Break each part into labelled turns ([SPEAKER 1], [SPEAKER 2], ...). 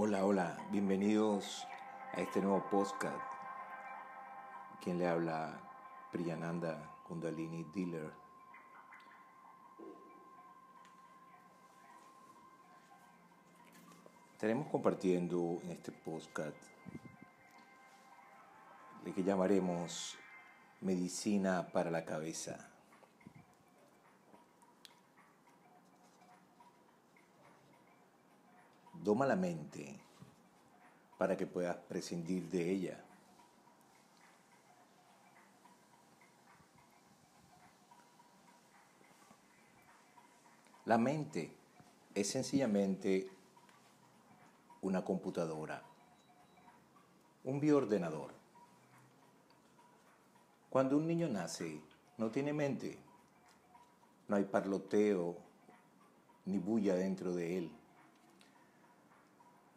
[SPEAKER 1] Hola, hola, bienvenidos a este nuevo podcast. Quien le habla, Priyananda Kundalini Dealer. Estaremos compartiendo en este podcast lo que llamaremos medicina para la cabeza. Doma la mente para que puedas prescindir de ella. La mente es sencillamente una computadora, un bioordenador. Cuando un niño nace, no tiene mente, no hay parloteo ni bulla dentro de él.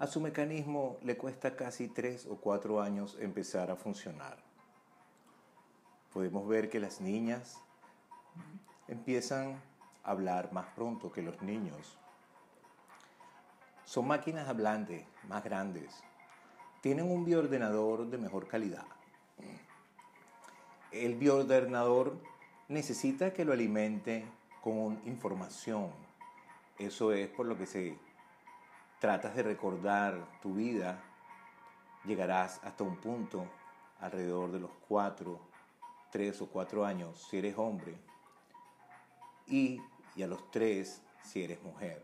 [SPEAKER 1] A su mecanismo le cuesta casi tres o cuatro años empezar a funcionar. Podemos ver que las niñas empiezan a hablar más pronto que los niños. Son máquinas hablantes más grandes. Tienen un bioordenador de mejor calidad. El bioordenador necesita que lo alimente con información. Eso es por lo que se tratas de recordar tu vida, llegarás hasta un punto alrededor de los cuatro, tres o cuatro años si eres hombre y, a los tres si eres mujer.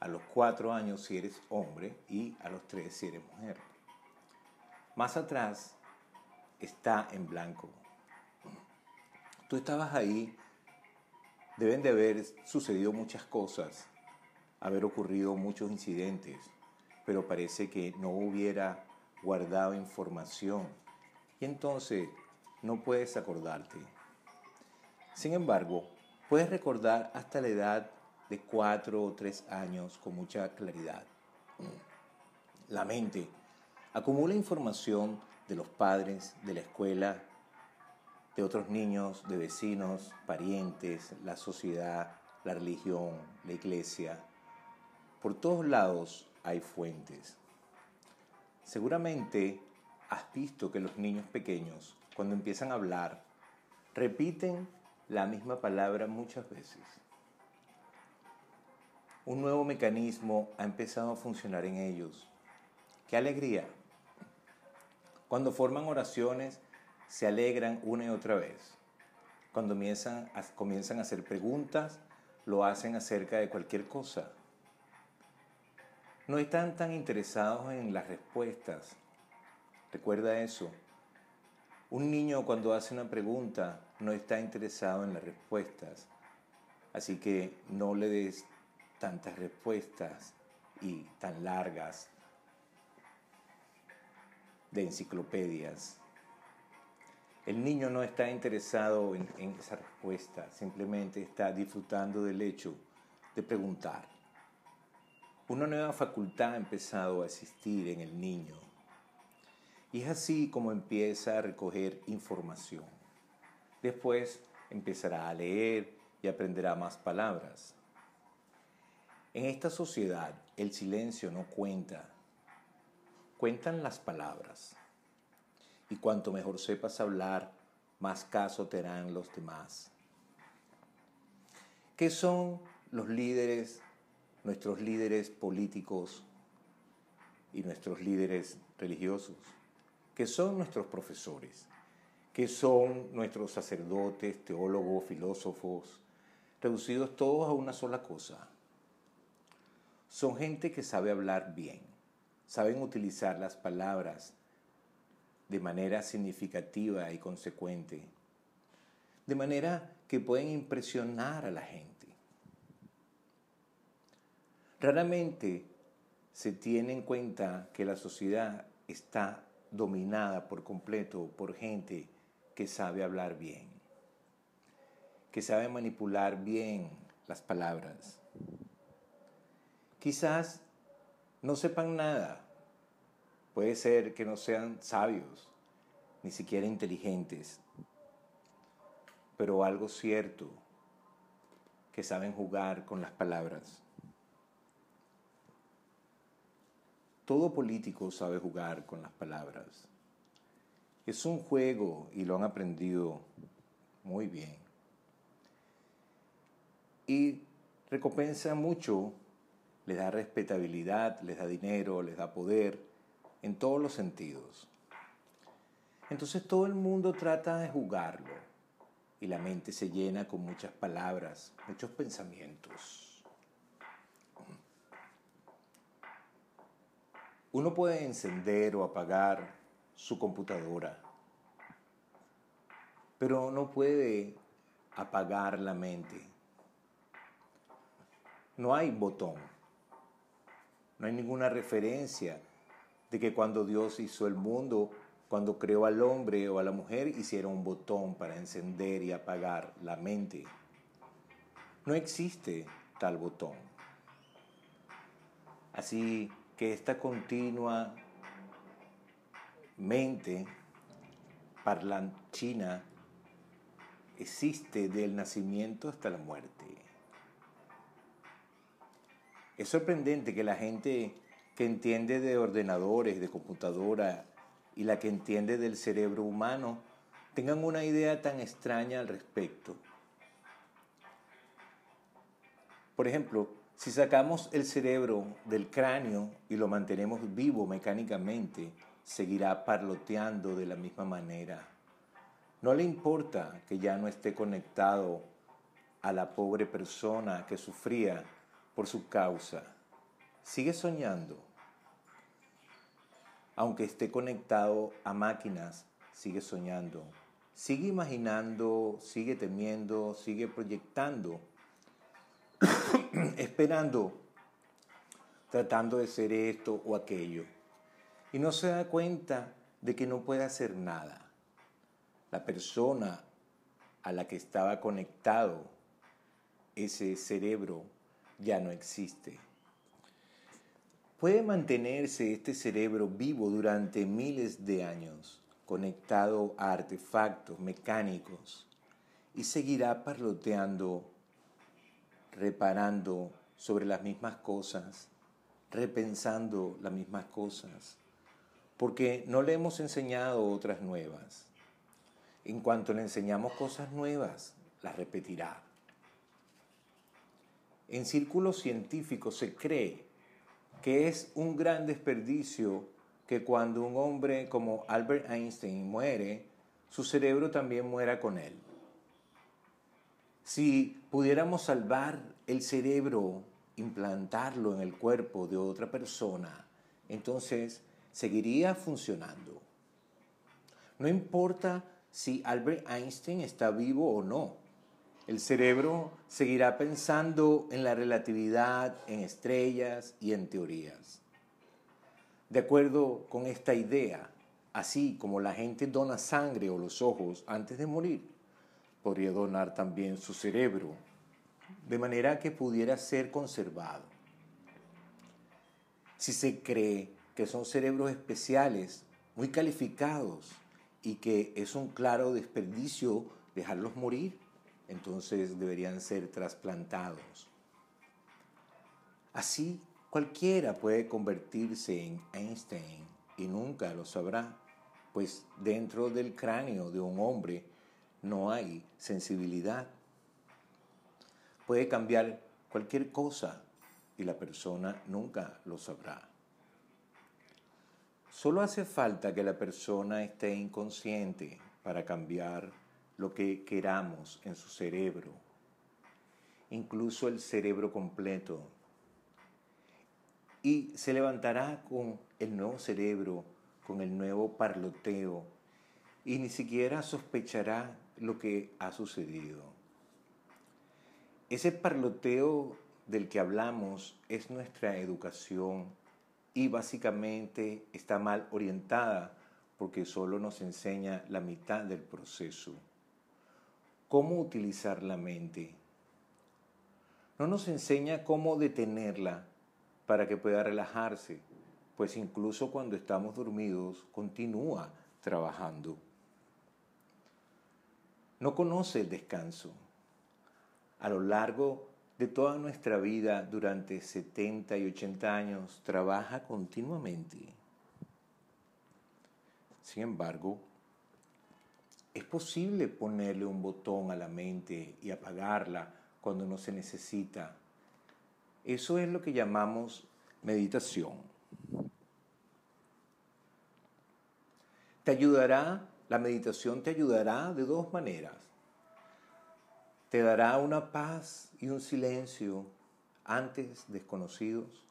[SPEAKER 1] A los cuatro años si eres hombre y a los tres si eres mujer. Más atrás está en blanco. Tú estabas ahí, deben de haber sucedido muchas cosas haber ocurrido muchos incidentes, pero parece que no hubiera guardado información y entonces no puedes acordarte. Sin embargo, puedes recordar hasta la edad de cuatro o tres años con mucha claridad. La mente acumula información de los padres, de la escuela, de otros niños, de vecinos, parientes, la sociedad, la religión, la iglesia, por todos lados hay fuentes. Seguramente has visto que los niños pequeños, cuando empiezan a hablar, repiten la misma palabra muchas veces. Un nuevo mecanismo ha empezado a funcionar en ellos. ¡Qué alegría! Cuando forman oraciones, se alegran una y otra vez. Cuando comienzan a, hacer preguntas, lo hacen acerca de cualquier cosa no están tan interesados en las respuestas. Recuerda eso. Un niño cuando hace una pregunta no está interesado en las respuestas. Así que no le des tantas respuestas y tan largas de enciclopedias. El niño no está interesado en, esa respuesta, simplemente está disfrutando del hecho de preguntar. Una nueva facultad ha empezado a existir en el niño. Y es así como empieza a recoger información. Después empezará a leer y aprenderá más palabras. En esta sociedad el silencio no cuenta, cuentan las palabras. Y cuanto mejor sepas hablar, más caso te harán los demás. ¿Qué son los líderes nuestros líderes políticos y nuestros líderes religiosos, que son nuestros profesores, que son nuestros sacerdotes, teólogos, filósofos, reducidos todos a una sola cosa. Son gente que sabe hablar bien, saben utilizar las palabras de manera significativa y consecuente, de manera que pueden impresionar a la gente. Raramente se tiene en cuenta que la sociedad está dominada por completo por gente que sabe hablar bien, que sabe manipular bien las palabras. Quizás no sepan nada, puede ser que no sean sabios, ni siquiera inteligentes, pero algo cierto, que saben jugar con las palabras. Todo político sabe jugar con las palabras. Es un juego y lo han aprendido muy bien. Y recompensa mucho, les da respetabilidad, les da dinero, les da poder, en todos los sentidos. Entonces todo el mundo trata de jugarlo y la mente se llena con muchas palabras, muchos pensamientos. Uno puede encender o apagar su computadora, pero no puede apagar la mente. No hay botón, no hay ninguna referencia de que cuando Dios hizo el mundo, cuando creó al hombre o a la mujer, hiciera un botón para encender y apagar la mente. No existe tal botón. Así que esta continua mente parlanchina existe del nacimiento hasta la muerte. Es sorprendente que la gente que entiende de ordenadores, de computadora y la que entiende del cerebro humano tengan una idea tan extraña al respecto. Por ejemplo, si sacamos el cerebro del cráneo y lo mantenemos vivo mecánicamente, seguirá parloteando de la misma manera. No le importa que ya no esté conectado a la pobre persona que sufría por su causa. Sigue soñando. Aunque esté conectado a máquinas, sigue soñando. Sigue imaginando, sigue temiendo, sigue proyectando esperando, tratando de ser esto o aquello. Y no se da cuenta de que no puede hacer nada. La persona a la que estaba conectado ese cerebro ya no existe. Puede mantenerse este cerebro vivo durante miles de años, conectado a artefactos mecánicos, y seguirá parloteando reparando sobre las mismas cosas, repensando las mismas cosas, porque no le hemos enseñado otras nuevas. En cuanto le enseñamos cosas nuevas, las repetirá. En círculos científicos se cree que es un gran desperdicio que cuando un hombre como Albert Einstein muere, su cerebro también muera con él. Si pudiéramos salvar el cerebro, implantarlo en el cuerpo de otra persona, entonces seguiría funcionando. No importa si Albert Einstein está vivo o no. El cerebro seguirá pensando en la relatividad, en estrellas y en teorías. De acuerdo con esta idea, así como la gente dona sangre o los ojos antes de morir, podría donar también su cerebro, de manera que pudiera ser conservado. Si se cree que son cerebros especiales, muy calificados, y que es un claro desperdicio dejarlos morir, entonces deberían ser trasplantados. Así, cualquiera puede convertirse en Einstein y nunca lo sabrá, pues dentro del cráneo de un hombre no hay sensibilidad. Puede cambiar cualquier cosa y la persona nunca lo sabrá. Solo hace falta que la persona esté inconsciente para cambiar lo que queramos en su cerebro, incluso el cerebro completo. Y se levantará con el nuevo cerebro, con el nuevo parloteo, y ni siquiera sospechará lo que ha sucedido. Ese parloteo del que hablamos es nuestra educación y básicamente está mal orientada porque solo nos enseña la mitad del proceso. ¿Cómo utilizar la mente? No nos enseña cómo detenerla para que pueda relajarse, pues incluso cuando estamos dormidos continúa trabajando no conoce el descanso. A lo largo de toda nuestra vida durante 70 y 80 años trabaja continuamente. Sin embargo, es posible ponerle un botón a la mente y apagarla cuando no se necesita. Eso es lo que llamamos meditación. Te ayudará, la meditación te ayudará de dos maneras. Te dará una paz y un silencio antes desconocidos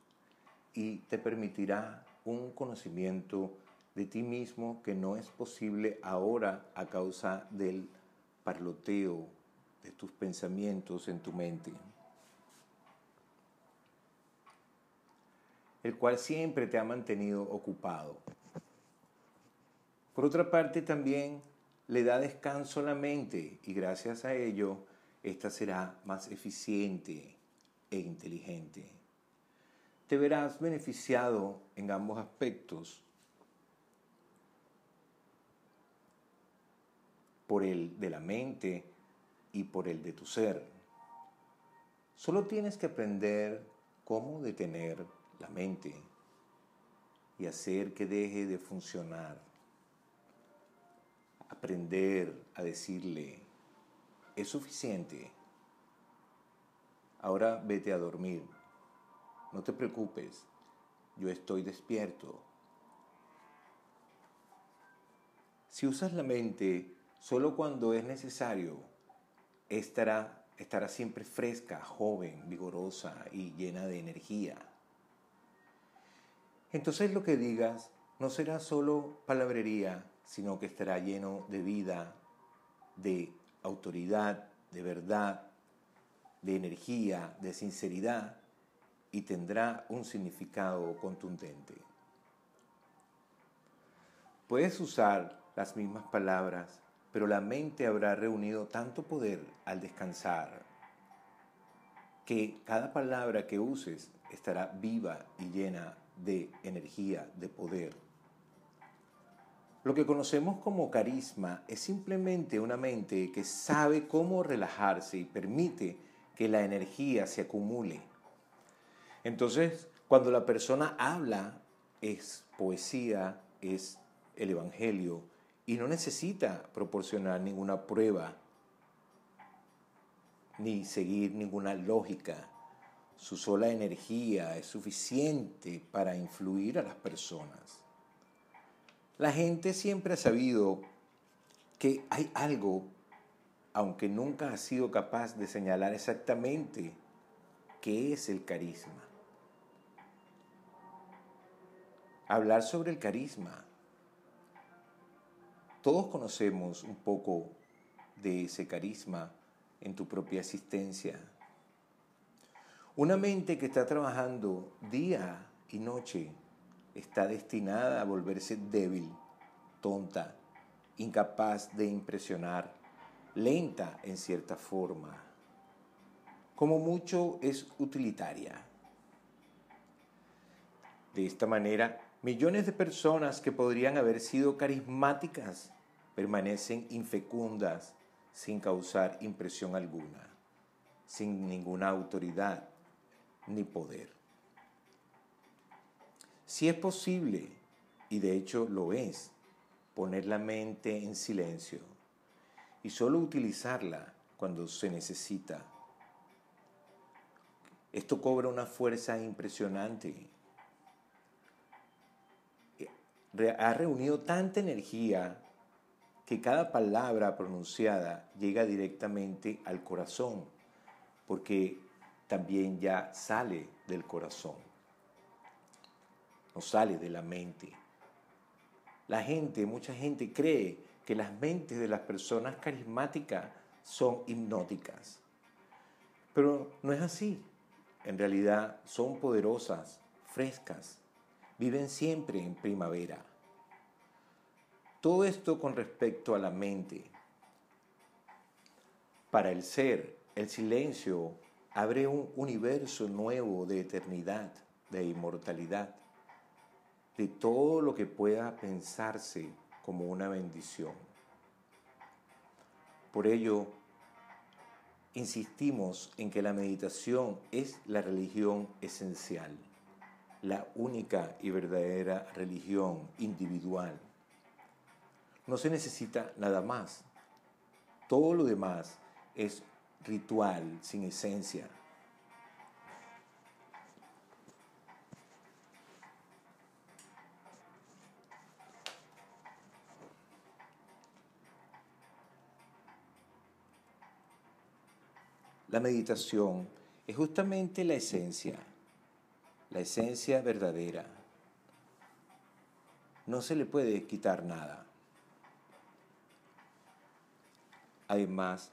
[SPEAKER 1] y te permitirá un conocimiento de ti mismo que no es posible ahora a causa del parloteo de tus pensamientos en tu mente, el cual siempre te ha mantenido ocupado. Por otra parte, también le da descanso a la mente y gracias a ello, ésta será más eficiente e inteligente. Te verás beneficiado en ambos aspectos por el de la mente y por el de tu ser. Solo tienes que aprender cómo detener la mente y hacer que deje de funcionar. Aprender a decirle, es suficiente. Ahora vete a dormir. No te preocupes, yo estoy despierto. Si usas la mente Solo cuando es necesario estará, estará siempre fresca, joven, vigorosa y llena de energía. Entonces lo que digas no será solo palabrería, sino que estará lleno de vida, de autoridad, de verdad, de energía, de sinceridad y tendrá un significado contundente. Puedes usar las mismas palabras pero la mente habrá reunido tanto poder al descansar que cada palabra que uses estará viva y llena de energía, de poder. Lo que conocemos como carisma es simplemente una mente que sabe cómo relajarse y permite que la energía se acumule. Entonces, cuando la persona habla, es poesía, es el Evangelio, y no necesita proporcionar ninguna prueba ni seguir ninguna lógica. Su sola energía es suficiente para influir a las personas. La gente siempre ha sabido que hay algo, aunque nunca ha sido capaz de señalar exactamente qué es el carisma. Hablar sobre el carisma todos conocemos un poco de ese carisma en tu propia existencia. Una mente que está trabajando día y noche está destinada a volverse débil, tonta, incapaz de impresionar, lenta en cierta forma. Como mucho es utilitaria. De esta manera, millones de personas que podrían haber sido carismáticas permanecen infecundas sin causar impresión alguna, sin ninguna autoridad ni poder. Si es posible, y de hecho lo es, poner la mente en silencio y solo utilizarla cuando se necesita. Esto cobra una fuerza impresionante. Ha reunido tanta energía que cada palabra pronunciada llega directamente al corazón, porque también ya sale del corazón, no sale de la mente. La gente, mucha gente cree que las mentes de las personas carismáticas son hipnóticas, pero no es así. En realidad son poderosas, frescas, viven siempre en primavera. Todo esto con respecto a la mente. Para el ser, el silencio abre un universo nuevo de eternidad, de inmortalidad, de todo lo que pueda pensarse como una bendición. Por ello, insistimos en que la meditación es la religión esencial, la única y verdadera religión individual. No se necesita nada más. Todo lo demás es ritual sin esencia. La meditación es justamente la esencia, la esencia verdadera. No se le puede quitar nada. Además,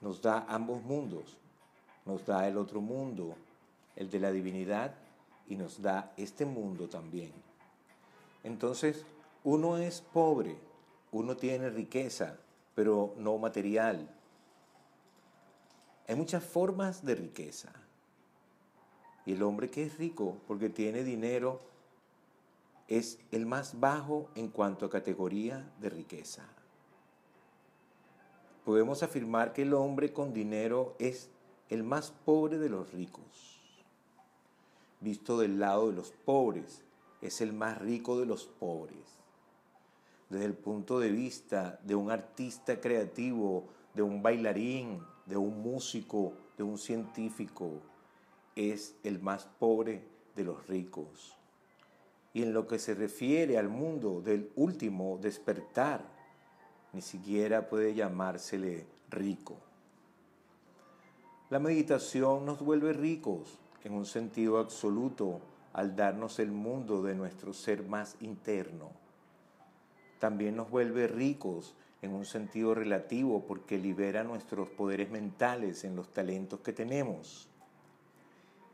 [SPEAKER 1] nos da ambos mundos. Nos da el otro mundo, el de la divinidad, y nos da este mundo también. Entonces, uno es pobre, uno tiene riqueza, pero no material, hay muchas formas de riqueza. Y el hombre que es rico porque tiene dinero es el más bajo en cuanto a categoría de riqueza. Podemos afirmar que el hombre con dinero es el más pobre de los ricos. Visto del lado de los pobres, es el más rico de los pobres. Desde el punto de vista de un artista creativo, de un bailarín, de un músico, de un científico, es el más pobre de los ricos. Y en lo que se refiere al mundo del último despertar, ni siquiera puede llamársele rico. La meditación nos vuelve ricos en un sentido absoluto al darnos el mundo de nuestro ser más interno. También nos vuelve ricos en un sentido relativo porque libera nuestros poderes mentales en los talentos que tenemos.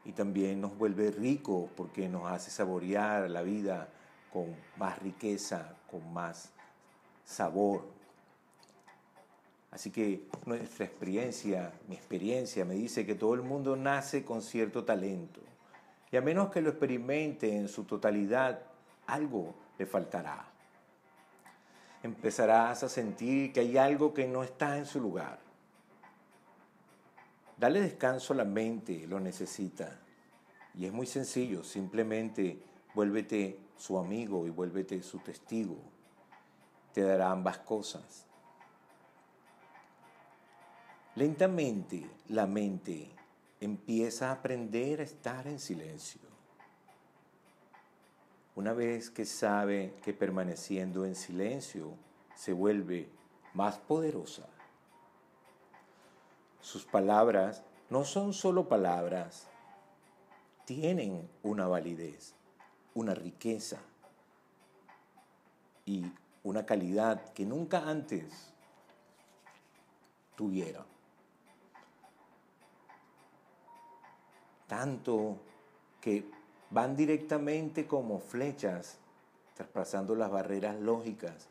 [SPEAKER 1] Y también nos vuelve rico porque nos hace saborear la vida con más riqueza, con más sabor. Así que nuestra experiencia, mi experiencia me dice que todo el mundo nace con cierto talento. Y a menos que lo experimente en su totalidad, algo le faltará empezarás a sentir que hay algo que no está en su lugar. Dale descanso a la mente, lo necesita. Y es muy sencillo, simplemente vuélvete su amigo y vuélvete su testigo. Te dará ambas cosas. Lentamente la mente empieza a aprender a estar en silencio. Una vez que sabe que permaneciendo en silencio se vuelve más poderosa, sus palabras no son solo palabras, tienen una validez, una riqueza y una calidad que nunca antes tuviera. Tanto que van directamente como flechas, traspasando las barreras lógicas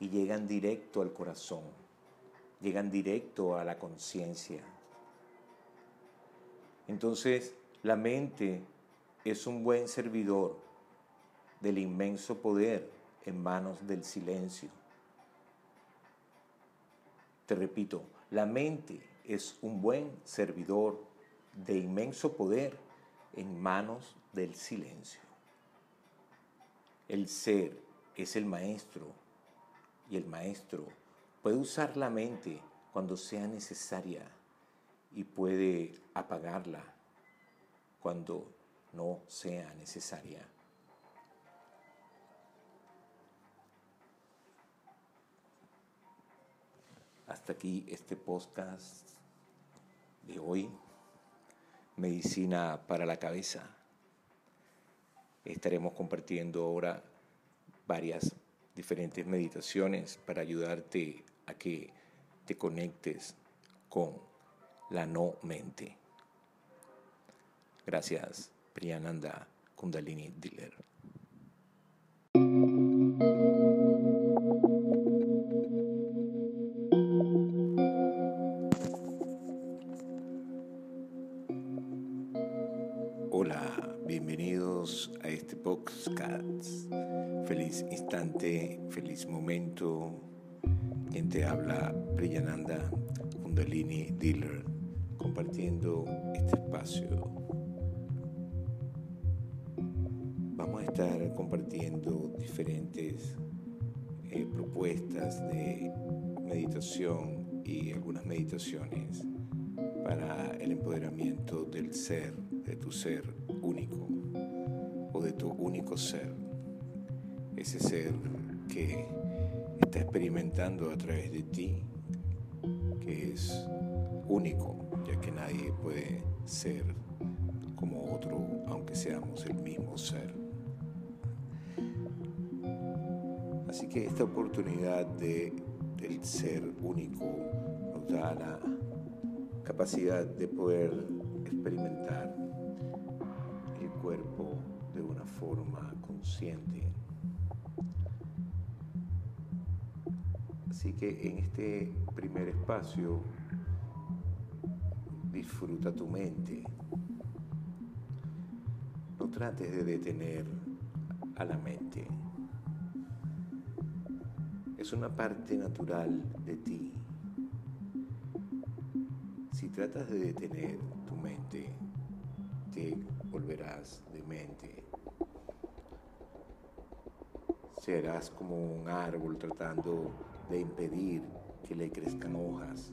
[SPEAKER 1] y llegan directo al corazón, llegan directo a la conciencia. Entonces, la mente es un buen servidor del inmenso poder en manos del silencio. Te repito, la mente es un buen servidor de inmenso poder en manos del silencio. El ser es el maestro y el maestro puede usar la mente cuando sea necesaria y puede apagarla cuando no sea necesaria. Hasta aquí este podcast de hoy medicina para la cabeza. Estaremos compartiendo ahora varias diferentes meditaciones para ayudarte a que te conectes con la no mente. Gracias, Priyananda Kundalini Diller. Momento. Quien te habla, Priyananda Kundalini Dealer compartiendo este espacio. Vamos a estar compartiendo diferentes eh, propuestas de meditación y algunas meditaciones para el empoderamiento del ser, de tu ser único o de tu único ser. Ese ser que está experimentando a través de ti, que es único, ya que nadie puede ser como otro, aunque seamos el mismo ser. Así que esta oportunidad de, del ser único nos da la capacidad de poder experimentar el cuerpo de una forma consciente. Así que en este primer espacio disfruta tu mente. No trates de detener a la mente. Es una parte natural de ti. Si tratas de detener tu mente, te volverás demente. Serás como un árbol tratando de impedir que le crezcan hojas.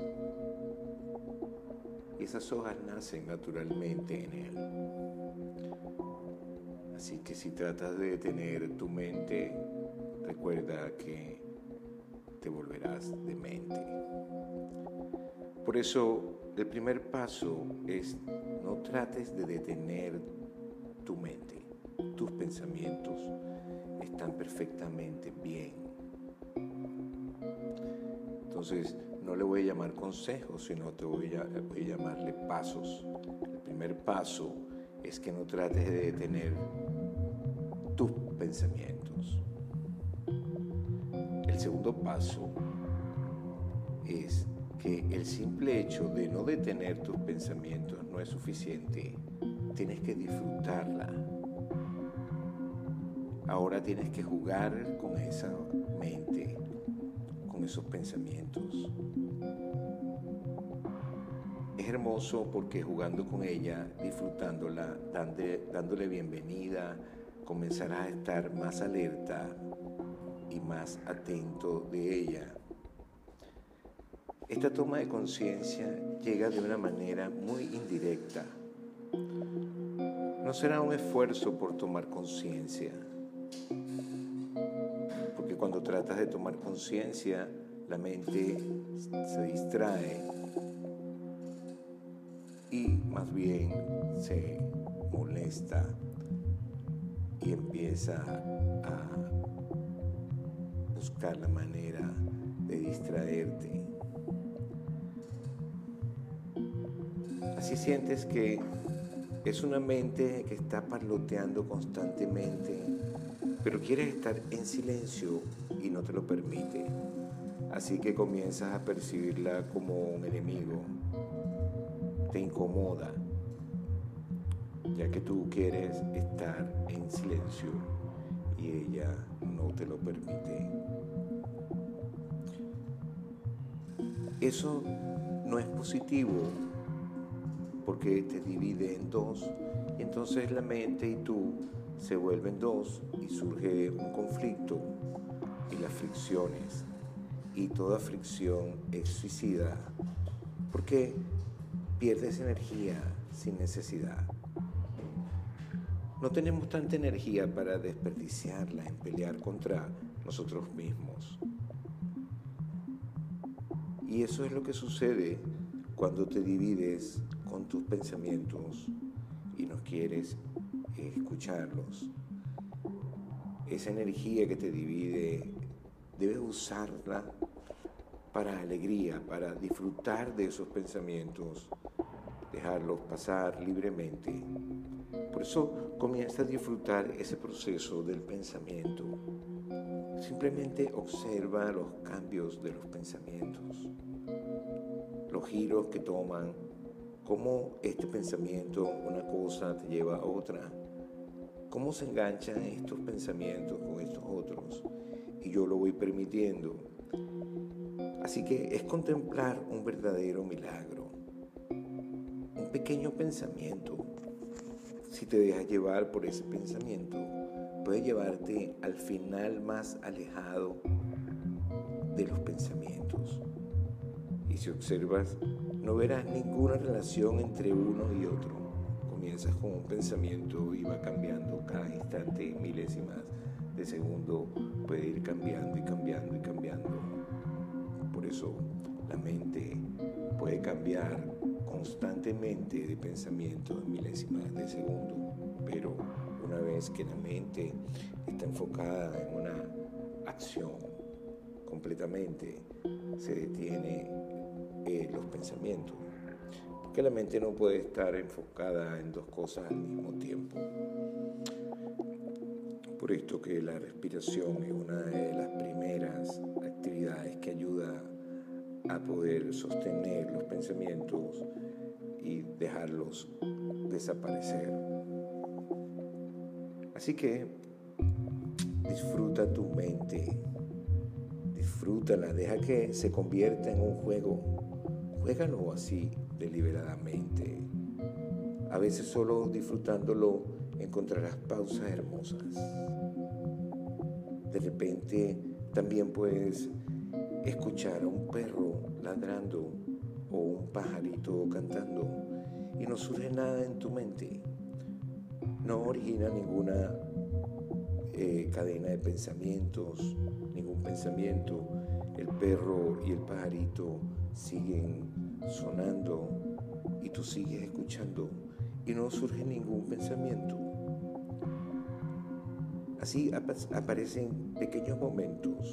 [SPEAKER 1] Y esas hojas nacen naturalmente en él. Así que si tratas de detener tu mente, recuerda que te volverás demente. Por eso el primer paso es no trates de detener tu mente. Tus pensamientos están perfectamente bien. Entonces, no le voy a llamar consejos, sino te voy a, voy a llamarle pasos. El primer paso es que no trates de detener tus pensamientos. El segundo paso es que el simple hecho de no detener tus pensamientos no es suficiente. Tienes que disfrutarla. Ahora tienes que jugar con esa mente, esos pensamientos. Es hermoso porque jugando con ella, disfrutándola, dándole bienvenida, comenzarás a estar más alerta y más atento de ella esta toma de conciencia llega de una manera muy indirecta. No será un esfuerzo por tomar conciencia, tratas de tomar conciencia, la mente se distrae y más bien se molesta y empieza a buscar la manera de distraerte. Así sientes que es una mente que está parloteando constantemente, pero quieres estar en silencio no te lo permite. Así que comienzas a percibirla como un enemigo. Te incomoda, ya que tú quieres estar en silencio y ella no te lo permite. Eso no es positivo porque te divide en dos. Y entonces la mente y tú se vuelven dos y surge un conflicto fricciones. Y toda fricción es suicida porque pierdes energía sin necesidad. No tenemos tanta energía para desperdiciarla en pelear contra nosotros mismos. Y eso es lo que sucede cuando te divides con tus pensamientos y no quieres escucharlos. Esa energía que te divide, debes usarla para alegría, para disfrutar de esos pensamientos, dejarlos pasar libremente. Por eso comienza a disfrutar ese proceso del pensamiento. Simplemente observa los cambios de los pensamientos, los giros que toman cómo este pensamiento, una cosa te lleva a otra, cómo se enganchan estos pensamientos con estos otros y yo lo voy permitiendo. Así que es contemplar un verdadero milagro. un pequeño pensamiento, si te dejas llevar por ese pensamiento, puede llevarte al final más alejado de los pensamientos. Y si observas, no verás ninguna relación entre uno y otro. Comienzas con un pensamiento y va cambiando cada instante, milésimas de segundo, puede ir cambiando y cambiando y cambiando. Por eso la mente puede cambiar constantemente de pensamiento en milésimas de segundo, pero una vez que la mente está enfocada en una acción completamente, se detiene eh, los pensamientos. Porque la mente no puede estar enfocada en dos cosas al mismo tiempo. Por esto que la respiración es una de las primeras actividades que ayuda a poder sostener los pensamientos y dejarlos desaparecer. Así que disfruta tu mente, disfrútala, deja que se convierta en un juego, juégalo así deliberadamente. A veces solo disfrutándolo encontrarás pausas hermosas. De repente también puedes escuchar a un perro ladrando o un pajarito cantando y no surge nada en tu mente. No origina ninguna eh, cadena de pensamientos, ningún pensamiento. El perro y el pajarito siguen sonando y tú sigues escuchando y no surge ningún pensamiento. Así aparecen pequeños momentos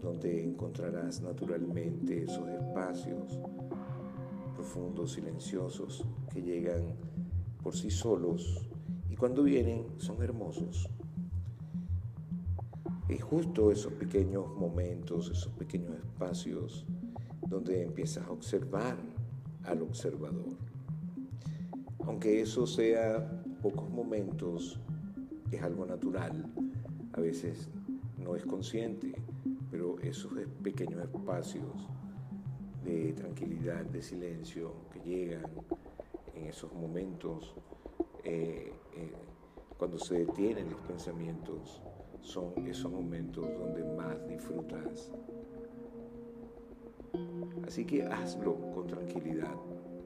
[SPEAKER 1] donde encontrarás naturalmente esos espacios profundos, silenciosos, que llegan por sí solos y cuando vienen son hermosos. Y justo esos pequeños momentos, esos pequeños espacios donde empiezas a observar al observador. Aunque eso sea pocos momentos, es algo natural, a veces no es consciente, pero esos pequeños espacios de tranquilidad, de silencio que llegan en esos momentos, eh, eh, cuando se detienen los pensamientos, son esos momentos donde más disfrutas. Así que hazlo con tranquilidad,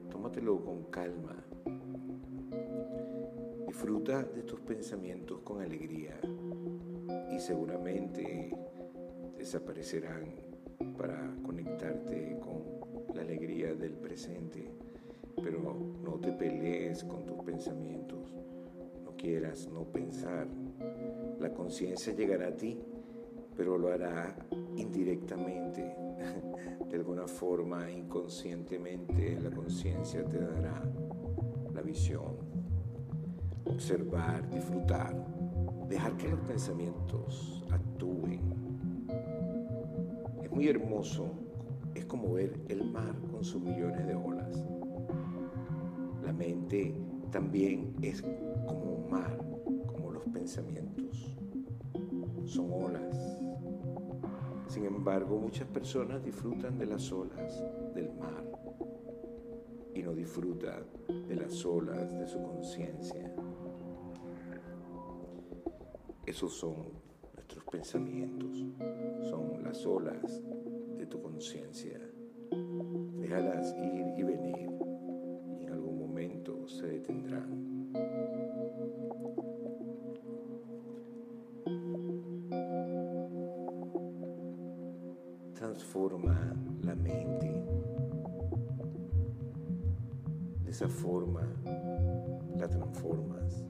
[SPEAKER 1] tómatelo con calma. Disfruta de tus pensamientos con alegría y seguramente desaparecerán para conectarte con la alegría del presente. Pero no, te pelees con tus pensamientos, no quieras no pensar. La conciencia llegará a ti, pero lo hará indirectamente. De alguna forma, inconscientemente, la conciencia te dará la visión. Observar, disfrutar, dejar que los pensamientos actúen muy hermoso es como ver el mar con sus millones de olas. La mente también es como un mar, como los pensamientos. Son olas. Sin embargo, muchas personas disfrutan de las olas del mar y no disfrutan de las olas de su conciencia. Esos son nuestros pensamientos, son las olas de tu conciencia. Déjalas ir y venir y en algún momento se detendrán. Transforma la mente. De esa forma la transformas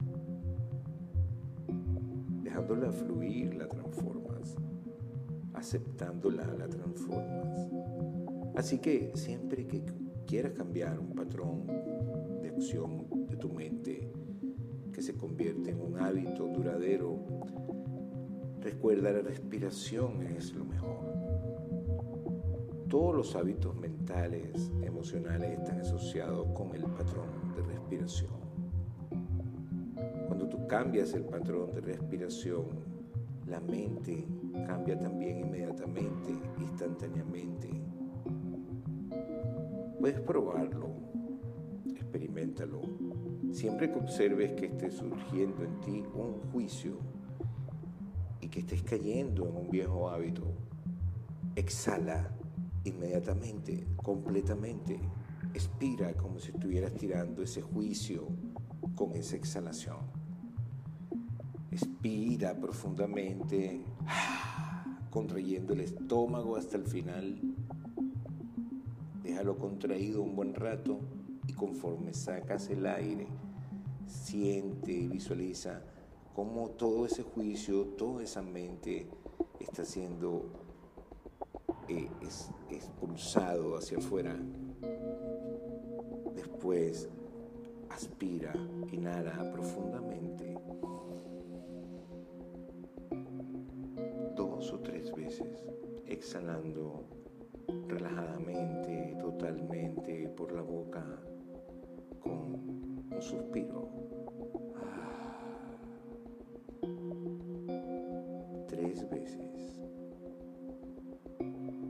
[SPEAKER 1] dejándola fluir la transformas, aceptándola la transformas. Así que siempre que quieras cambiar un patrón de acción de tu mente que se convierte en un hábito duradero, recuerda la respiración es lo mejor. Todos los hábitos mentales, emocionales están asociados con el patrón de respiración cambias el patrón de respiración, la mente cambia también inmediatamente, instantáneamente. Puedes probarlo. Invéntalo. Siempre que observes que esté surgiendo en ti un juicio y que estés cayendo en un viejo hábito, exhala inmediatamente, completamente. Expira como si estuvieras tirando ese juicio con esa exhalación. Expira profundamente, contrayendo el estómago hasta el final. Déjalo contraído un buen rato y conforme sacas el aire, siente y visualiza cómo todo ese juicio, toda esa mente está siendo eh, expulsado hacia afuera. Después aspira, inhala profundamente. Exhalando relajadamente, totalmente por la boca, con un suspiro. Tres veces,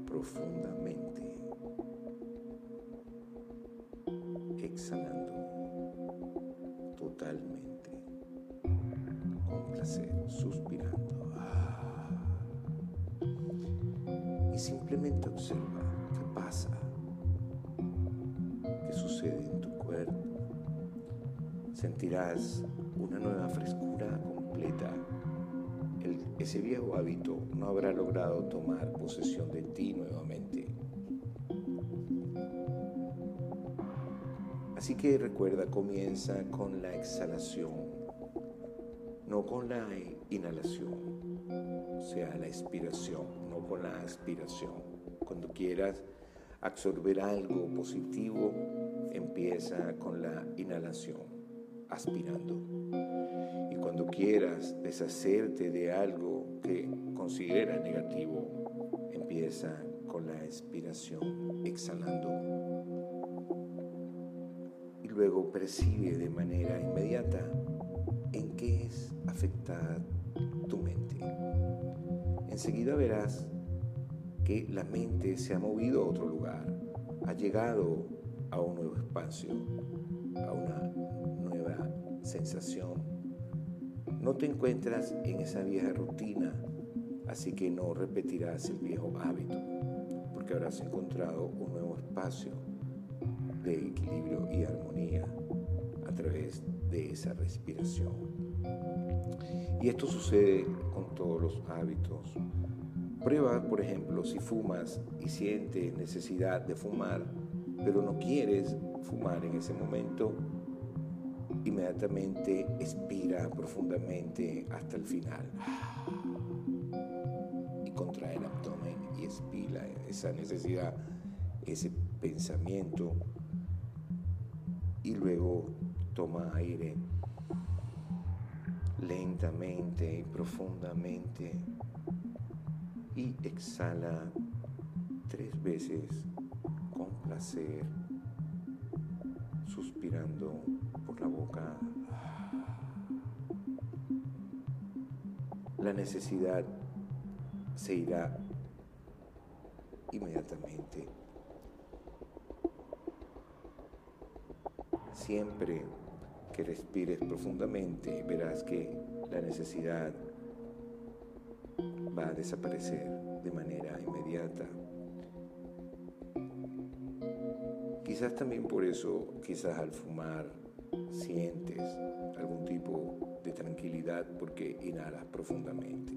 [SPEAKER 1] profundamente, exhalando. Totalmente, con placer, suspirando. Simplemente observa qué pasa, qué sucede en tu cuerpo. Sentirás una nueva frescura completa. ese viejo hábito no habrá logrado tomar posesión de ti nuevamente. Así que recuerda, comienza con la exhalación, no con la inhalación, o sea, la expiración, con la aspiración. Cuando quieras absorber algo positivo, empieza con la inhalación, aspirando. Y cuando quieras deshacerte de algo que consideras negativo, empieza con la expiración, exhalando luego percibe de manera inmediata en qué es afectada tu mente. Enseguida verás que la mente se ha movido a otro lugar, ha llegado a un nuevo espacio, a una nueva sensación. No te encuentras en esa vieja rutina, así que no repetirás el viejo hábito, porque habrás encontrado un nuevo espacio de equilibrio y armonía a través de esa respiración. Y esto sucede con todos los hábitos. Prueba, por ejemplo, si fumas y sientes necesidad de fumar, pero no quieres fumar en ese momento, inmediatamente expira profundamente hasta el final. Y contrae el abdomen y expira esa necesidad, ese pensamiento y luego toma aire lentamente y profundamente y exhala tres veces con placer, suspirando por la boca. La necesidad se irá inmediatamente. Siempre que respires profundamente verás que la necesidad a desaparecer de manera inmediata. Quizás también por eso, quizás al fumar sientes algún tipo de tranquilidad porque inhalas profundamente.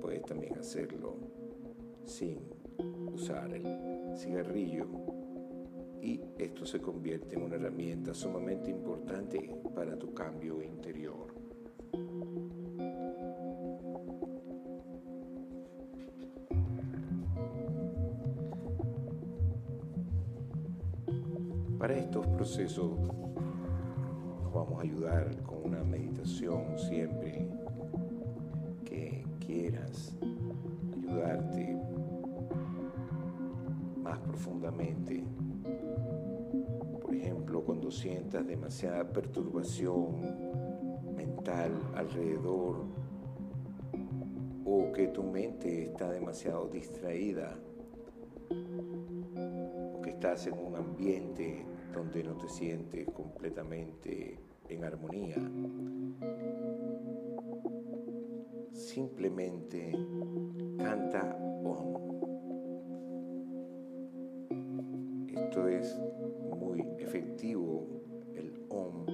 [SPEAKER 1] Puedes también hacerlo sin usar el cigarrillo y esto se convierte en una herramienta sumamente importante para tu cambio interior. Para estos procesos nos vamos a ayudar con una meditación siempre que quieras ayudarte más profundamente. Cuando sientas demasiada perturbación mental alrededor o que tu mente está demasiado distraída o que estás en un ambiente donde no te sientes completamente en armonía, simplemente canta OM. Esto es muy efectivo, el OM.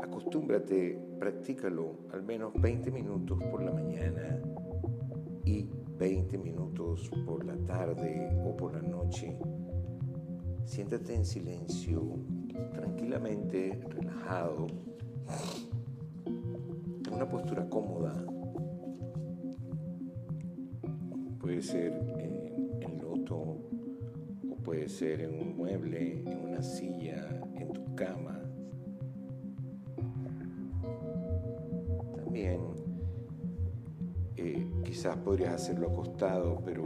[SPEAKER 1] Acostúmbrate, practícalo al menos 20 minutos por la mañana y 20 minutos por la tarde o por la noche. Siéntate en silencio, tranquilamente, relajado, en una postura cómoda. Puede ser en, en loto o puede ser en un mueble, en una silla, en tu cama. También Quizás podrías hacerlo acostado, pero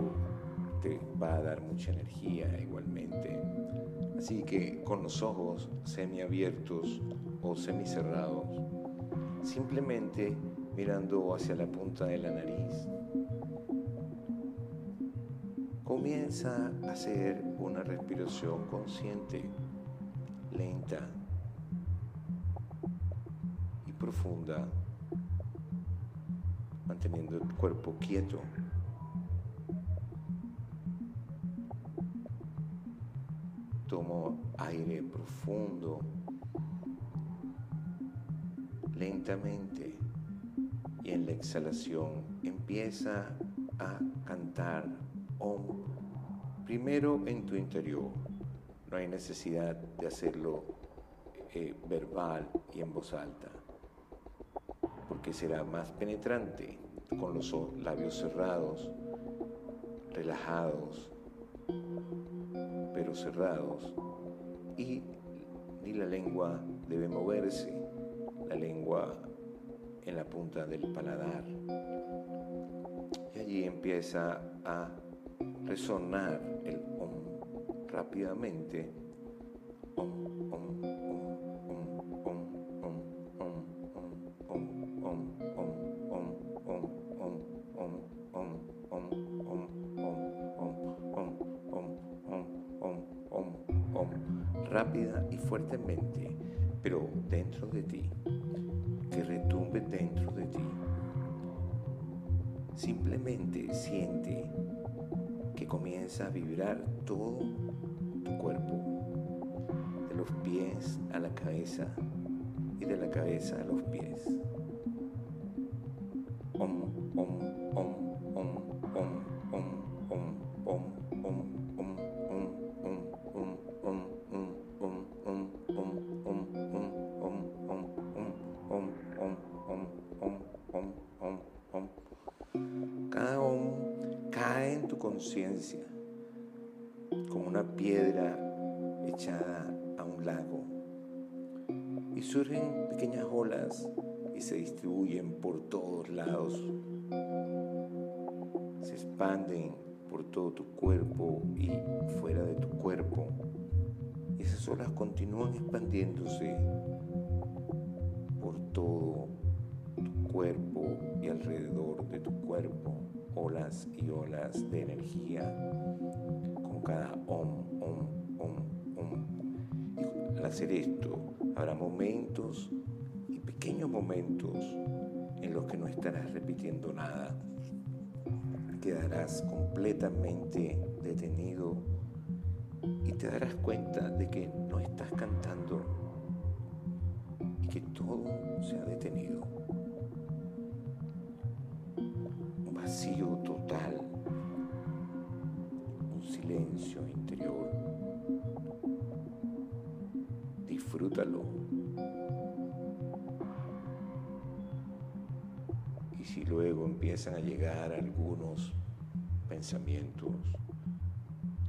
[SPEAKER 1] te va a dar mucha energía igualmente. Así que con los ojos semiabiertos o semicerrados, simplemente mirando hacia la punta de la nariz, comienza a hacer una respiración consciente, lenta y profunda manteniendo el cuerpo quieto. Aire profundo, lentamente, y en la exhalación empieza a cantar Om primero en tu interior. No hay necesidad de hacerlo eh, verbal y en voz alta porque será más penetrante con los labios cerrados, relajados, pero cerrados, y ni la lengua debe moverse, la lengua en la punta del paladar. Y allí empieza a resonar el om rápidamente. Om, om, de ti, que retumbe dentro de ti. Simplemente siente que comienza a vibrar todo tu cuerpo, de los pies a la cabeza y de la cabeza a los pies. Conciencia, como una piedra echada a un lago. Y surgen pequeñas olas y se distribuyen por todos lados. Se expanden por todo tu cuerpo y fuera de tu cuerpo. Y esas olas continúan expandiéndose por todo tu cuerpo y alrededor de tu cuerpo olas y olas de energía con cada om, om, om, om. Y al hacer esto, habrá momentos y pequeños momentos en los que no estarás repitiendo nada. Quedarás completamente detenido y te darás cuenta de que no estás cantando y que todo se ha detenido. vacío total, un silencio interior. Disfrútalo. Y si luego empiezan a llegar algunos pensamientos,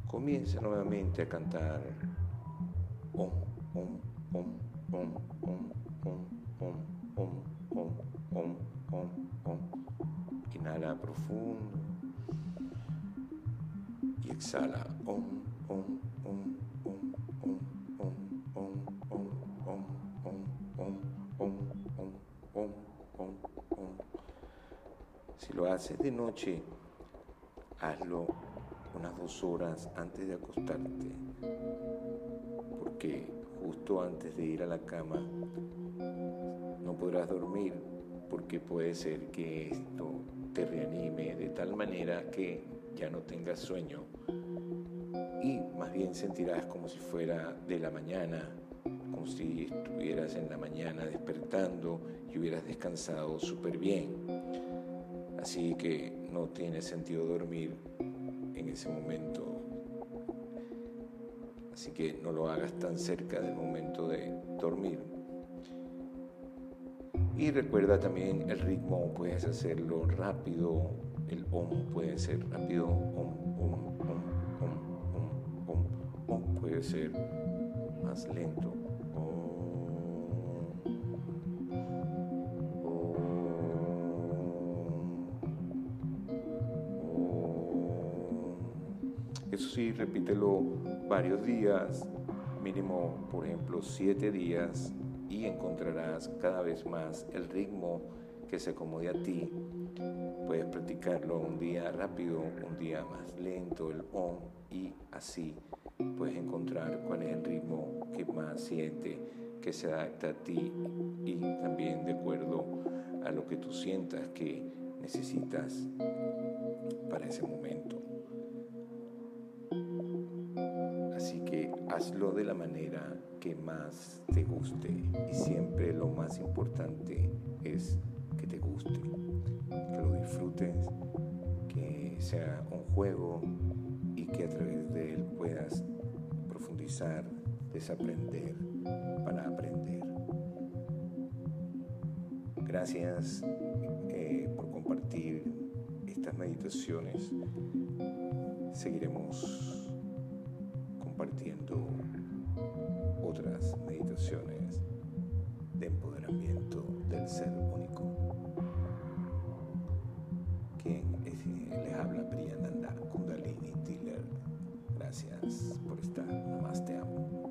[SPEAKER 1] comienza nuevamente a cantar om, om, om, om, om, om, om, om. Inhala profundo y exhala. Om, om, om, om, om, om, om, om, om, om, om, om, om, om, om, om. Si lo haces de noche, hazlo unas dos horas antes de acostarte. porque justo antes de ir a la cama no podrás dormir porque puede ser que esto te reanime de tal manera que ya no tengas sueño y más bien sentirás como si fuera de la mañana, como si estuvieras en la mañana despertando y hubieras descansado súper bien. Así que no tiene sentido dormir en ese momento. Así que no lo hagas tan cerca del momento de dormir. Y recuerda también el ritmo, puedes hacerlo rápido, el om puede ser rápido, om, om, om, om, om, om, puede ser más lento. Eso sí, repítelo varios días, mínimo, por ejemplo, siete días, y encontrarás cada vez más el ritmo que se acomode a ti. Puedes practicarlo un día rápido, un día más lento, el on, y así puedes encontrar cuál es el ritmo que más siente, que se adapta a ti y también de acuerdo a lo que tú sientas que necesitas para ese momento. Hazlo de la manera que más te guste y siempre lo más importante es que te guste, que lo disfrutes, que sea un juego y que a través de él puedas profundizar, desaprender para aprender. Gracias eh, por compartir estas meditaciones. Seguiremos compartiendo otras meditaciones de empoderamiento del ser único. Quien les habla Priyananda Kundalini Tiller. Gracias por estar. Más te amo.